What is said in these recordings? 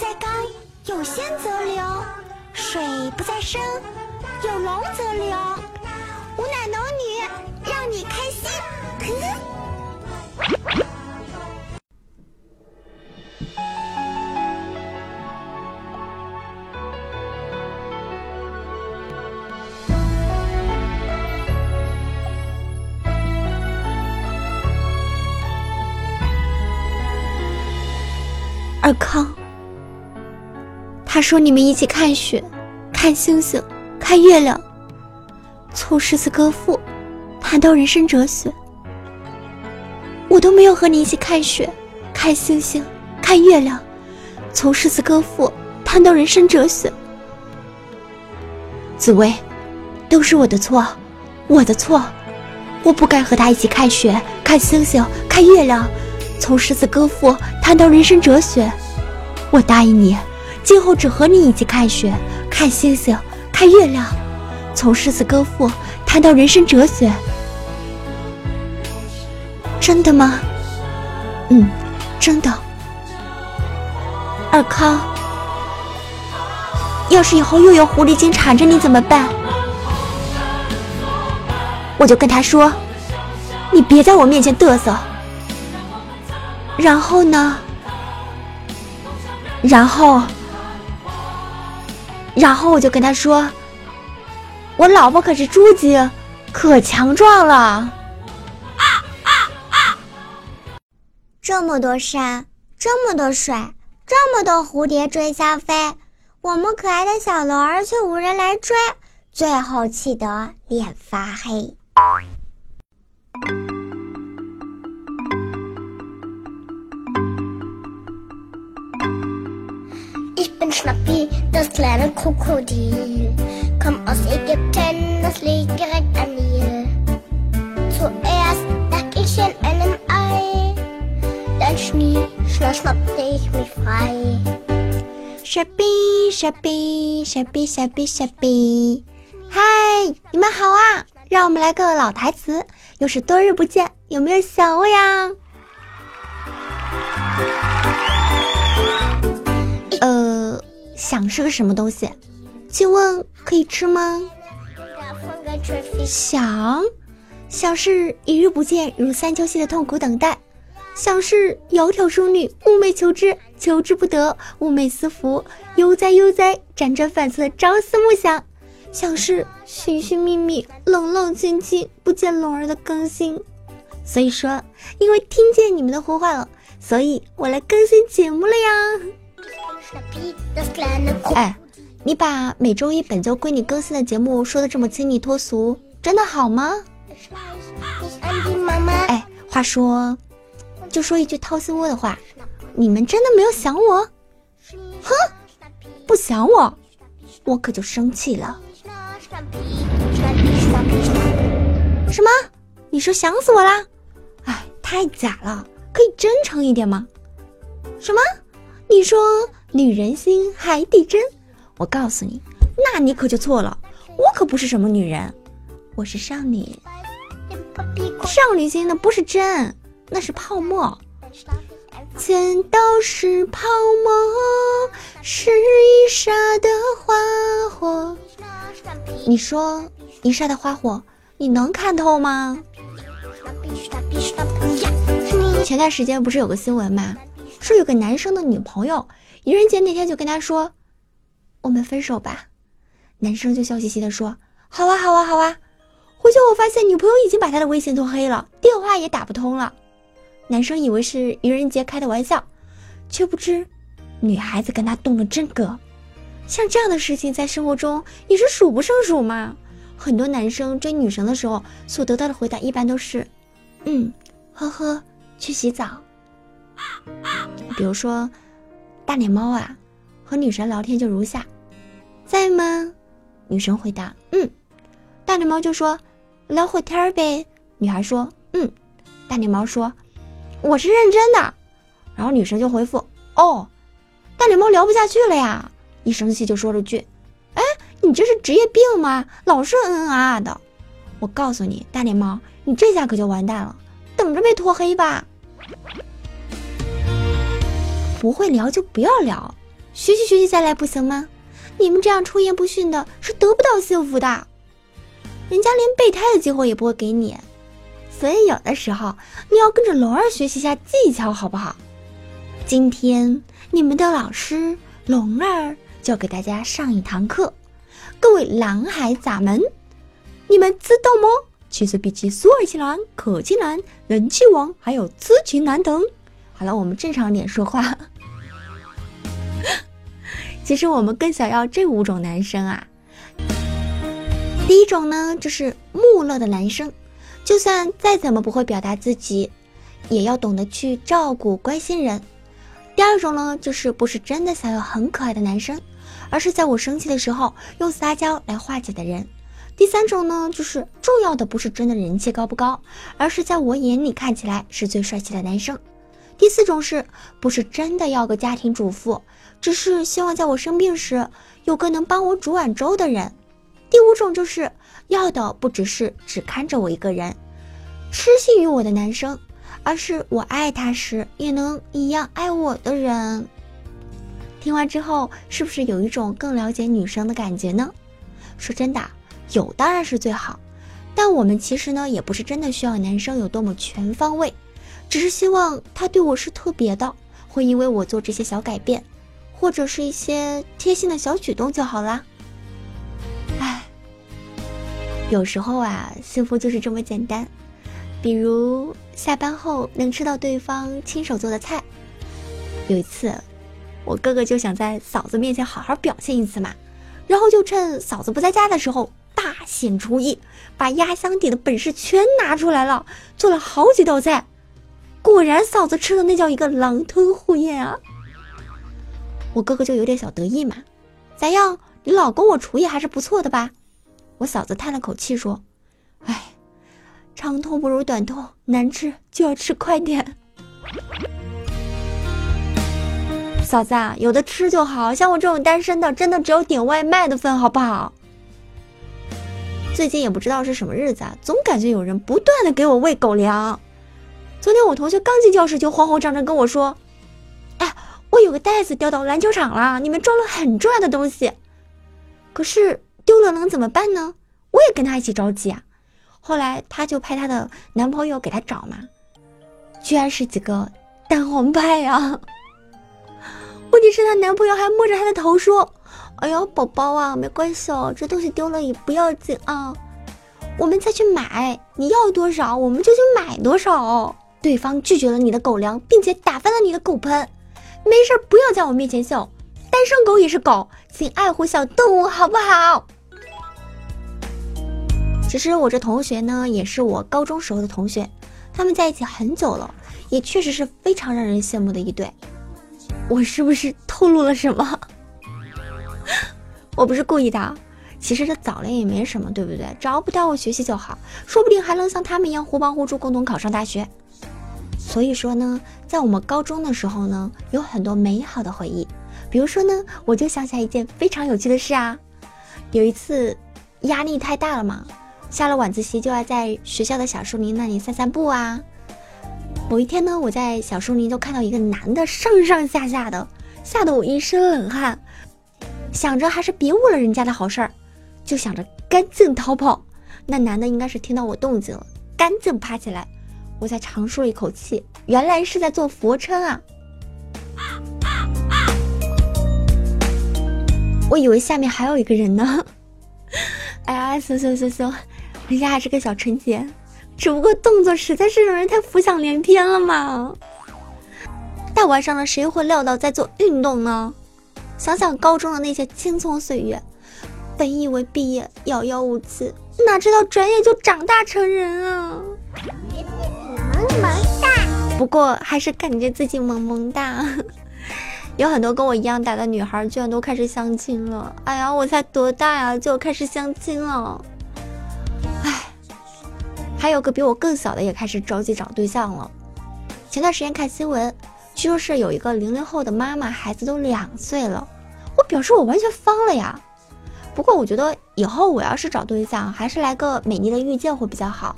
在高，有仙则流；水不在深，有龙则流。吾乃龙女，让你开心。尔康，他说你们一起看雪、看星星、看月亮，从诗词歌赋谈到人生哲学。我都没有和你一起看雪、看星星、看月亮，从诗词歌赋谈到人生哲学。紫薇，都是我的错，我的错，我不该和他一起看雪、看星星、看月亮。从诗词歌赋谈到人生哲学，我答应你，今后只和你一起看雪、看星星、看月亮。从诗词歌赋谈到人生哲学，真的吗？嗯，真的。尔康，要是以后又有狐狸精缠着你怎么办？我就跟他说，你别在我面前嘚瑟。然后呢？然后，然后我就跟他说：“我老婆可是猪精，可强壮了。”这么多山，这么多水，这么多蝴蝶追相飞，我们可爱的小龙儿却无人来追，最后气得脸发黑。bin Schnappi, das kleine Krokodil. kommt aus Ägypten, das liegt direkt am Nil. Zuerst lag ich in einem Ei, dann schnie, schnell schnappte ich mich frei. 傻逼傻逼傻逼傻逼傻逼，嗨，你们好啊！让我们来个老台词，又是多日不见，有没有想我呀？想是个什么东西？请问可以吃吗？想，想是一日不见如三秋兮的痛苦等待；想是窈窕淑女，寤寐求之，求之不得，寤寐思服，悠哉悠哉，辗转反侧，朝思暮想；想是寻寻觅觅，冷冷清清，不见龙儿的更新。所以说，因为听见你们的呼唤了，所以我来更新节目了呀。哎，你把每周一本就归你更新的节目说的这么清丽脱俗，真的好吗？哎，话说，就说一句掏心窝的话，你们真的没有想我？哼，不想我，我可就生气了。什么？你说想死我啦？哎，太假了，可以真诚一点吗？什么？你说？女人心海底针，我告诉你，那你可就错了。我可不是什么女人，我是少女。少女心那不是针，那是泡沫。全都是泡沫，是一沙的花火。你说一沙的花火，你能看透吗？前段时间不是有个新闻吗？说有个男生的女朋友。愚人节那天就跟他说：“我们分手吧。”男生就笑嘻嘻的说：“好啊，好啊，好啊。”回去我发现女朋友已经把他的微信都黑了，电话也打不通了。男生以为是愚人节开的玩笑，却不知女孩子跟他动了真格。像这样的事情在生活中也是数不胜数嘛。很多男生追女生的时候所得到的回答一般都是：“嗯，呵呵，去洗澡。” 比如说。大脸猫啊，和女神聊天就如下：在吗？女神回答：嗯。大脸猫就说：聊会天呗。女孩说：嗯。大脸猫说：我是认真的。然后女神就回复：哦。大脸猫聊不下去了呀，一生气就说了句：哎，你这是职业病吗？老是嗯嗯啊啊的。我告诉你，大脸猫，你这下可就完蛋了，等着被拖黑吧。不会聊就不要聊，学习学习再来不行吗？你们这样出言不逊的，是得不到幸福的。人家连备胎的机会也不会给你，所以有的时候你要跟着龙儿学习一下技巧，好不好？今天你们的老师龙儿就给大家上一堂课。各位男孩子们，你们知道吗？其实比起苏尔奇男、可气男、人气王，还有痴情男等。好了，我们正常点说话。其实我们更想要这五种男生啊。第一种呢，就是木讷的男生，就算再怎么不会表达自己，也要懂得去照顾、关心人。第二种呢，就是不是真的想要很可爱的男生，而是在我生气的时候用撒娇来化解的人。第三种呢，就是重要的不是真的人气高不高，而是在我眼里看起来是最帅气的男生。第四种是不是真的要个家庭主妇，只是希望在我生病时有个能帮我煮碗粥的人。第五种就是要的不只是只看着我一个人，痴心于我的男生，而是我爱他时也能一样爱我的人。听完之后，是不是有一种更了解女生的感觉呢？说真的。有当然是最好，但我们其实呢也不是真的需要男生有多么全方位，只是希望他对我是特别的，会因为我做这些小改变，或者是一些贴心的小举动就好啦。唉，有时候啊，幸福就是这么简单，比如下班后能吃到对方亲手做的菜。有一次，我哥哥就想在嫂子面前好好表现一次嘛，然后就趁嫂子不在家的时候。大显厨艺，把压箱底的本事全拿出来了，做了好几道菜。果然，嫂子吃的那叫一个狼吞虎咽啊！我哥哥就有点小得意嘛。咋样，你老公我厨艺还是不错的吧？我嫂子叹了口气说：“哎，长痛不如短痛，难吃就要吃快点。”嫂子啊，有的吃就好，像我这种单身的，真的只有点外卖的份，好不好？最近也不知道是什么日子啊，总感觉有人不断的给我喂狗粮。昨天我同学刚进教室就慌慌张张跟我说：“哎，我有个袋子掉到篮球场了，里面装了很重要的东西。”可是丢了能怎么办呢？我也跟他一起着急啊。后来他就派他的男朋友给他找嘛，居然是几个蛋黄派呀！问题是她男朋友还摸着她的头说。哎呀，宝宝啊，没关系哦，这东西丢了也不要紧啊，我们再去买，你要多少我们就去买多少。对方拒绝了你的狗粮，并且打翻了你的狗盆，没事不要在我面前笑，单身狗也是狗，请爱护小动物好不好？其实我这同学呢，也是我高中时候的同学，他们在一起很久了，也确实是非常让人羡慕的一对。我是不是透露了什么？我不是故意的，其实这早恋也没什么，对不对？只要不耽误学习就好，说不定还能像他们一样互帮互助，共同考上大学。所以说呢，在我们高中的时候呢，有很多美好的回忆。比如说呢，我就想起来一件非常有趣的事啊。有一次压力太大了嘛，下了晚自习就要在学校的小树林那里散散步啊。某一天呢，我在小树林就看到一个男的上上下下的，吓得我一身冷汗。想着还是别误了人家的好事儿，就想着赶紧逃跑。那男的应该是听到我动静了，赶紧爬起来。我才长舒了一口气，原来是在做俯卧撑啊！我以为下面还有一个人呢。哎呀，行行行行，人家还是个小纯洁，只不过动作实在是让人太浮想联翩了嘛。大晚上的，谁会料到在做运动呢？想想高中的那些青葱岁月，本以为毕业遥遥无期，哪知道转眼就长大成人啊！萌萌哒，不过还是感觉自己萌萌哒。有很多跟我一样大的女孩，居然都开始相亲了。哎呀，我才多大呀，就开始相亲了。哎，还有个比我更小的也开始着急找对象了。前段时间看新闻。据说是有一个零零后的妈妈，孩子都两岁了。我表示我完全疯了呀！不过我觉得以后我要是找对象，还是来个美丽的遇见会比较好。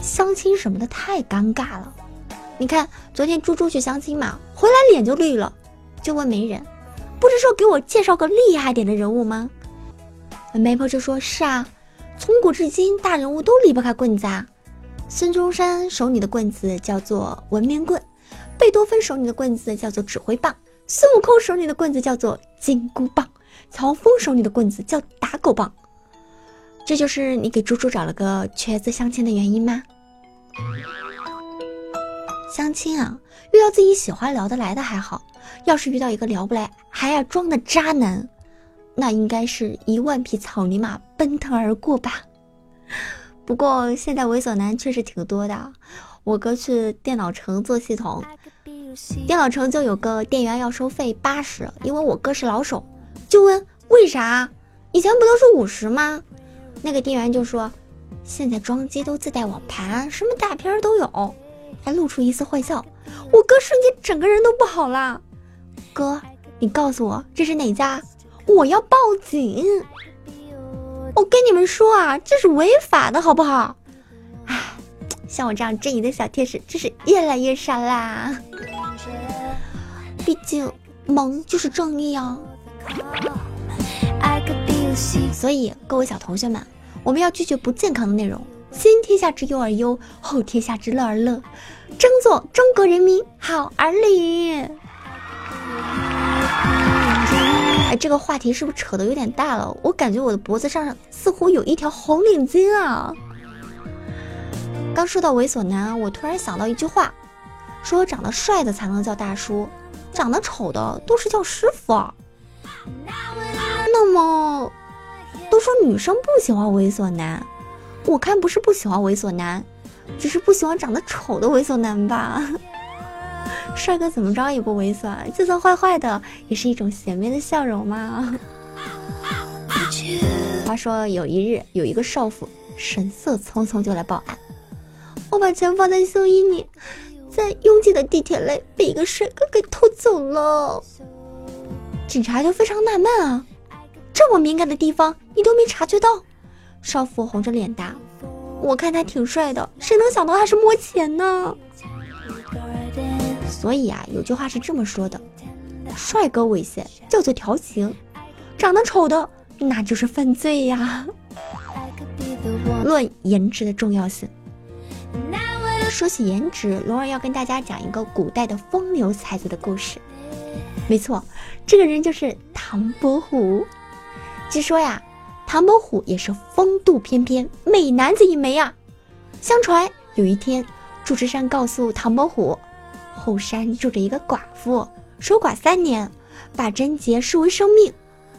相亲什么的太尴尬了。你看昨天猪猪去相亲嘛，回来脸就绿了，就问媒人：“不是说给我介绍个厉害点的人物吗？媒婆就说：“是啊，从古至今，大人物都离不开棍子啊。孙中山手里的棍子叫做文明棍，贝多芬手里的棍子叫做指挥棒，孙悟空手里的棍子叫做金箍棒，曹峰手里的棍子叫打狗棒。这就是你给猪猪找了个瘸子相亲的原因吗？相亲啊，遇到自己喜欢聊得来的还好，要是遇到一个聊不来还要装的渣男。”那应该是一万匹草泥马奔腾而过吧。不过现在猥琐男确实挺多的。我哥去电脑城做系统，电脑城就有个店员要收费八十，因为我哥是老手，就问为啥？以前不都是五十吗？那个店员就说，现在装机都自带网盘，什么大片都有，还露出一丝坏笑。我哥瞬间整个人都不好了。哥，你告诉我这是哪家？我要报警！我跟你们说啊，这是违法的，好不好？唉，像我这样正义的小天使，真是越来越少啦。毕竟萌就是正义啊。所以各位小同学们，我们要拒绝不健康的内容，先天下之忧而忧，后天下之乐而乐，争做中国人民好儿女。哎这个话题是不是扯得有点大了？我感觉我的脖子上似乎有一条红领巾啊！刚说到猥琐男，我突然想到一句话，说长得帅的才能叫大叔，长得丑的都是叫师傅。那么，都说女生不喜欢猥琐男，我看不是不喜欢猥琐男，只是不喜欢长得丑的猥琐男吧。帅哥怎么着也不猥琐，就算坏坏的，也是一种邪魅的笑容嘛。话说有一日，有一个少妇神色匆匆就来报案：“我把钱放在胸衣里，在拥挤的地铁内被一个帅哥给偷走了。”警察就非常纳闷啊，这么敏感的地方你都没察觉到？少妇红着脸答：“我看他挺帅的，谁能想到他是摸钱呢？”所以啊，有句话是这么说的：帅哥猥亵叫做调情，长得丑的那就是犯罪呀。论颜值的重要性，说起颜值，龙儿要跟大家讲一个古代的风流才子的故事。没错，这个人就是唐伯虎。据说呀，唐伯虎也是风度翩翩、美男子一枚啊。相传有一天，祝枝山告诉唐伯虎。后山住着一个寡妇，守寡三年，把贞洁视为生命，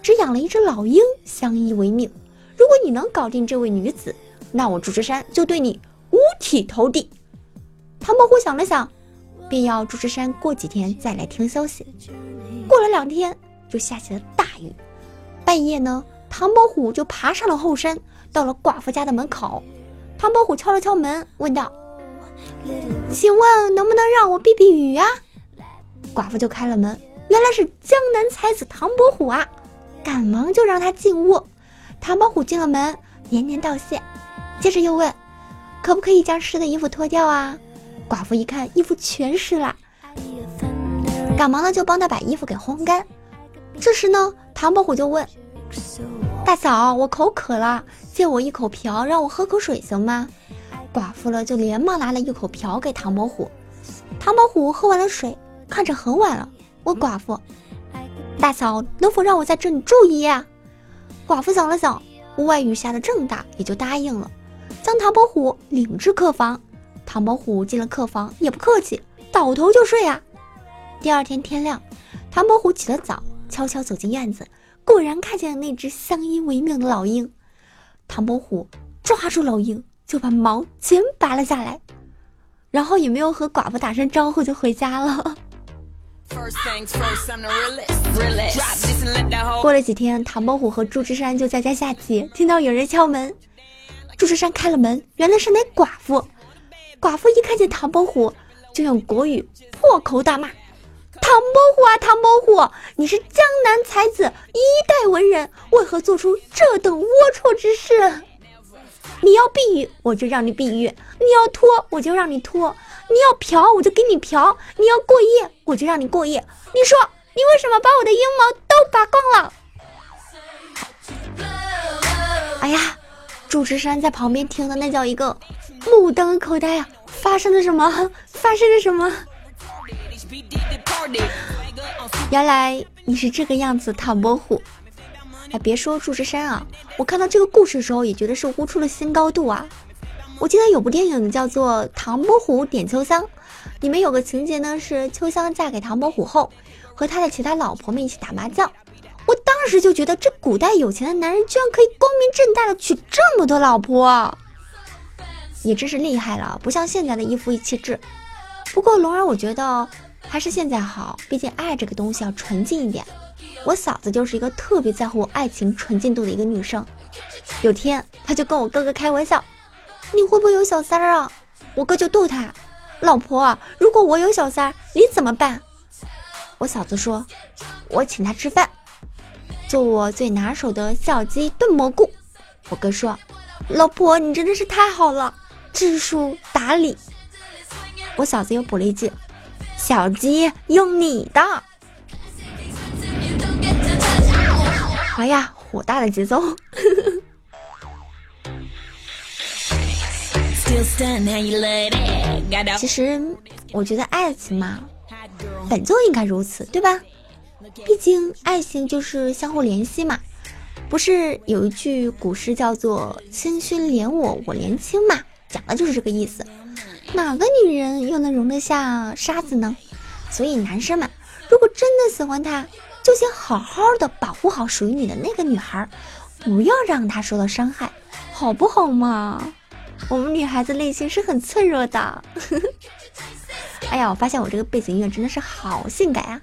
只养了一只老鹰相依为命。如果你能搞定这位女子，那我祝枝山就对你五体投地。唐伯虎想了想，便要祝枝山过几天再来听消息。过了两天，就下起了大雨。半夜呢，唐伯虎就爬上了后山，到了寡妇家的门口。唐伯虎敲了敲门，问道。请问能不能让我避避雨啊？寡妇就开了门，原来是江南才子唐伯虎啊！赶忙就让他进屋。唐伯虎进了门，连连道谢，接着又问：“可不可以将湿的衣服脱掉啊？”寡妇一看衣服全湿了，赶忙呢就帮他把衣服给烘干。这时呢，唐伯虎就问：“大嫂，我口渴了，借我一口瓢，让我喝口水行吗？”寡妇了，就连忙拿了一口瓢给唐伯虎。唐伯虎喝完了水，看着很晚了，问寡妇：“大嫂，能否让我在这里住一夜？”寡妇想了想，屋外雨下的正大，也就答应了，将唐伯虎领至客房。唐伯虎进了客房，也不客气，倒头就睡啊。第二天天亮，唐伯虎起了早，悄悄走进院子，果然看见了那只相依为命的老鹰。唐伯虎抓住老鹰。就把毛全拔了下来，然后也没有和寡妇打声招呼就回家了。过了几天，唐伯虎和祝枝山就在家下棋，听到有人敲门，祝枝山开了门，原来是那寡妇。寡妇一看见唐伯虎，就用国语破口大骂：“唐伯虎啊，唐伯虎，你是江南才子，一代文人，为何做出这等龌龊之事？”你要避雨，我就让你避雨；你要脱，我就让你脱；你要嫖，我就给你嫖；你要过夜，我就让你过夜。你说，你为什么把我的阴毛都拔光了。哎呀，主持人在旁边听的那叫一个目瞪口呆啊！发生了什么？发生了什么？原来你是这个样子，唐伯虎。哎，别说祝枝山啊，我看到这个故事的时候也觉得是悟出了新高度啊！我记得有部电影叫做《唐伯虎点秋香》，里面有个情节呢是秋香嫁给唐伯虎后，和他的其他老婆们一起打麻将。我当时就觉得，这古代有钱的男人居然可以光明正大的娶这么多老婆，也真是厉害了，不像现在的一夫一妻制。不过龙儿，我觉得还是现在好，毕竟爱这个东西要纯净一点。我嫂子就是一个特别在乎爱情纯净度的一个女生。有天，她就跟我哥哥开玩笑：“你会不会有小三儿啊？”我哥就逗她：“老婆，如果我有小三儿，你怎么办？”我嫂子说：“我请他吃饭，做我最拿手的小鸡炖蘑菇。”我哥说：“老婆，你真的是太好了，知书达理。”我嫂子又补了一句：“小鸡用你的。”哎呀，火大的节奏！其实，我觉得爱情嘛，本就应该如此，对吧？毕竟爱情就是相互怜惜嘛。不是有一句古诗叫做“清君怜我，我怜卿”嘛？讲的就是这个意思。哪个女人又能容得下沙子呢？所以男生们，如果真的喜欢她，就先好好的保护好属于你的那个女孩，不要让她受到伤害，好不好嘛？我们女孩子内心是很脆弱的。哎呀，我发现我这个背景音乐真的是好性感啊！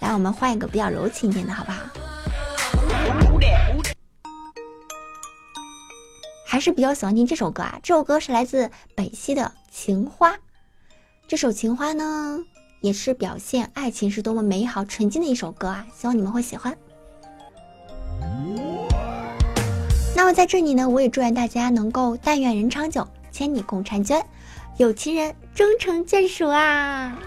来，我们换一个比较柔情一点的，好不好？还是比较喜欢听这首歌啊！这首歌是来自北西的《情花》，这首《情花》呢？也是表现爱情是多么美好纯净的一首歌啊！希望你们会喜欢。那么在这里呢，我也祝愿大家能够但愿人长久，千里共婵娟，有情人终成眷属啊！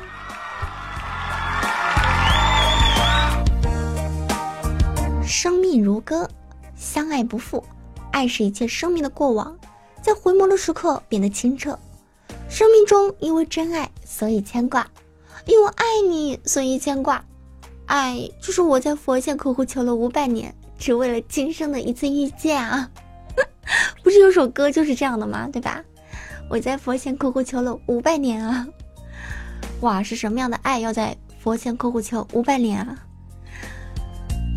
生命如歌，相爱不负，爱是一切生命的过往，在回眸的时刻变得清澈。生命中因为真爱，所以牵挂。因为爱你，所以牵挂。爱就是我在佛前苦苦求了五百年，只为了今生的一次遇见啊！不是有首歌就是这样的吗？对吧？我在佛前苦苦求了五百年啊！哇，是什么样的爱要在佛前苦苦求五百年啊？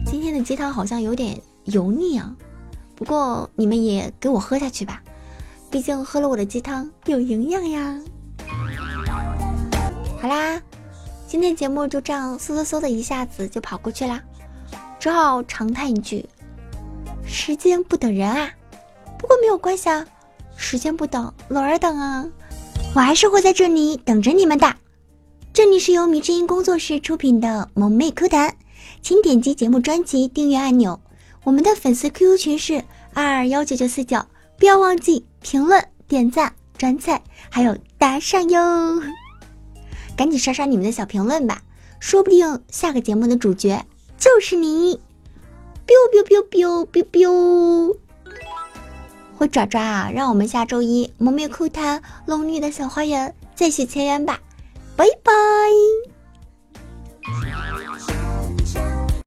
今天的鸡汤好像有点油腻啊，不过你们也给我喝下去吧，毕竟喝了我的鸡汤有营养呀。好啦。今天节目就这样嗖嗖嗖的一下子就跑过去啦，只好长叹一句：“时间不等人啊。”不过没有关系啊，时间不等，轮儿等啊，我还是会在这里等着你们的。这里是由迷之音工作室出品的萌妹 Q 弹，请点击节目专辑订阅按钮。我们的粉丝 QQ 群是二二幺九九四九，不要忘记评论、点赞、转载，还有打赏哟。赶紧刷刷你们的小评论吧，说不定下个节目的主角就是你。biu biu biu biu biu biu，灰爪爪啊！让我们下周一蒙面酷谈龙女的小花园再续前缘吧，拜拜。